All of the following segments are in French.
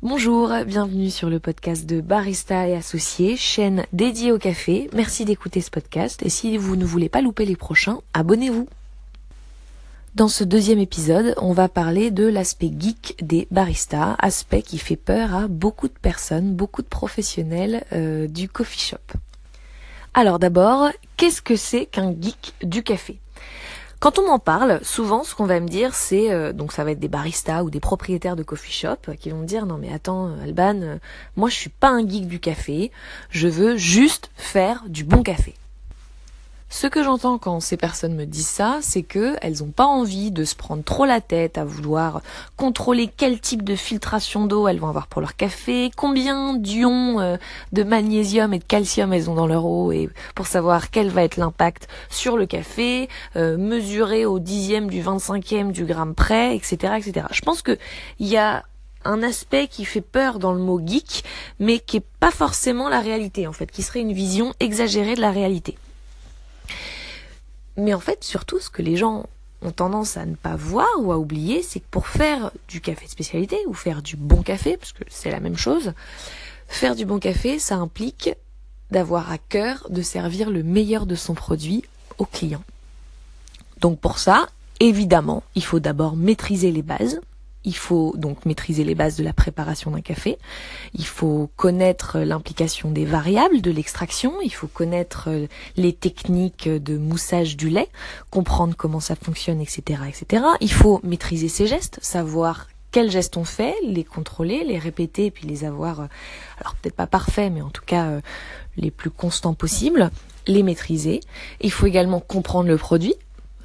Bonjour, bienvenue sur le podcast de Barista et Associés, chaîne dédiée au café. Merci d'écouter ce podcast et si vous ne voulez pas louper les prochains, abonnez-vous. Dans ce deuxième épisode, on va parler de l'aspect geek des baristas, aspect qui fait peur à beaucoup de personnes, beaucoup de professionnels euh, du coffee shop. Alors d'abord, qu'est-ce que c'est qu'un geek du café? Quand on en parle, souvent ce qu'on va me dire c'est euh, donc ça va être des baristas ou des propriétaires de coffee shop qui vont me dire non mais attends Alban, euh, moi je suis pas un geek du café, je veux juste faire du bon café. Ce que j'entends quand ces personnes me disent ça, c'est que elles ont pas envie de se prendre trop la tête à vouloir contrôler quel type de filtration d'eau elles vont avoir pour leur café, combien d'ions euh, de magnésium et de calcium elles ont dans leur eau et pour savoir quel va être l'impact sur le café, euh, mesurer au dixième du 25e du gramme près, etc., etc. Je pense que il y a un aspect qui fait peur dans le mot geek, mais qui est pas forcément la réalité en fait, qui serait une vision exagérée de la réalité. Mais en fait, surtout, ce que les gens ont tendance à ne pas voir ou à oublier, c'est que pour faire du café de spécialité ou faire du bon café, parce que c'est la même chose, faire du bon café, ça implique d'avoir à cœur de servir le meilleur de son produit au client. Donc pour ça, évidemment, il faut d'abord maîtriser les bases, il faut donc maîtriser les bases de la préparation d'un café. Il faut connaître l'implication des variables de l'extraction. Il faut connaître euh, les techniques de moussage du lait, comprendre comment ça fonctionne, etc., etc. Il faut maîtriser ses gestes, savoir quels gestes on fait, les contrôler, les répéter, et puis les avoir, euh, alors peut-être pas parfaits, mais en tout cas euh, les plus constants possibles, les maîtriser. Il faut également comprendre le produit,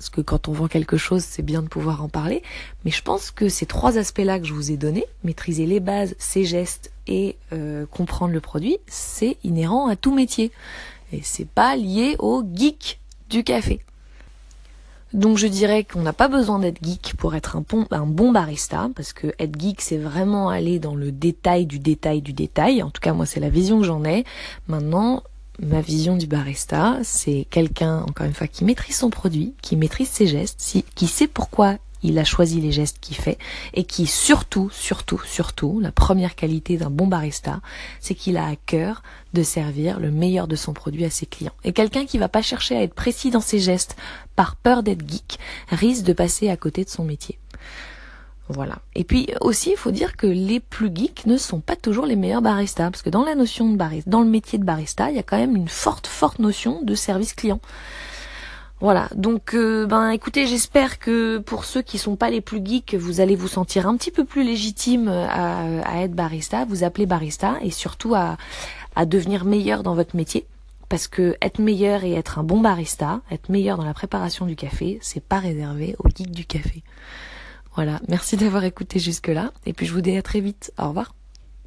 parce que quand on vend quelque chose, c'est bien de pouvoir en parler. Mais je pense que ces trois aspects-là que je vous ai donnés, maîtriser les bases, ses gestes et euh, comprendre le produit, c'est inhérent à tout métier. Et c'est pas lié au geek du café. Donc je dirais qu'on n'a pas besoin d'être geek pour être un bon, un bon barista, parce que être geek c'est vraiment aller dans le détail du détail du détail. En tout cas moi c'est la vision que j'en ai. Maintenant ma vision du barista, c'est quelqu'un, encore une fois, qui maîtrise son produit, qui maîtrise ses gestes, qui sait pourquoi il a choisi les gestes qu'il fait, et qui surtout, surtout, surtout, la première qualité d'un bon barista, c'est qu'il a à cœur de servir le meilleur de son produit à ses clients. Et quelqu'un qui va pas chercher à être précis dans ses gestes par peur d'être geek risque de passer à côté de son métier. Voilà. Et puis aussi, il faut dire que les plus geeks ne sont pas toujours les meilleurs baristas, parce que dans la notion de barista, dans le métier de barista, il y a quand même une forte, forte notion de service client. Voilà. Donc, euh, ben, écoutez, j'espère que pour ceux qui sont pas les plus geeks, vous allez vous sentir un petit peu plus légitime à, à être barista, vous appeler barista, et surtout à, à devenir meilleur dans votre métier. Parce que être meilleur et être un bon barista, être meilleur dans la préparation du café, c'est pas réservé aux geeks du café. Voilà, merci d'avoir écouté jusque-là, et puis je vous dis à très vite. Au revoir.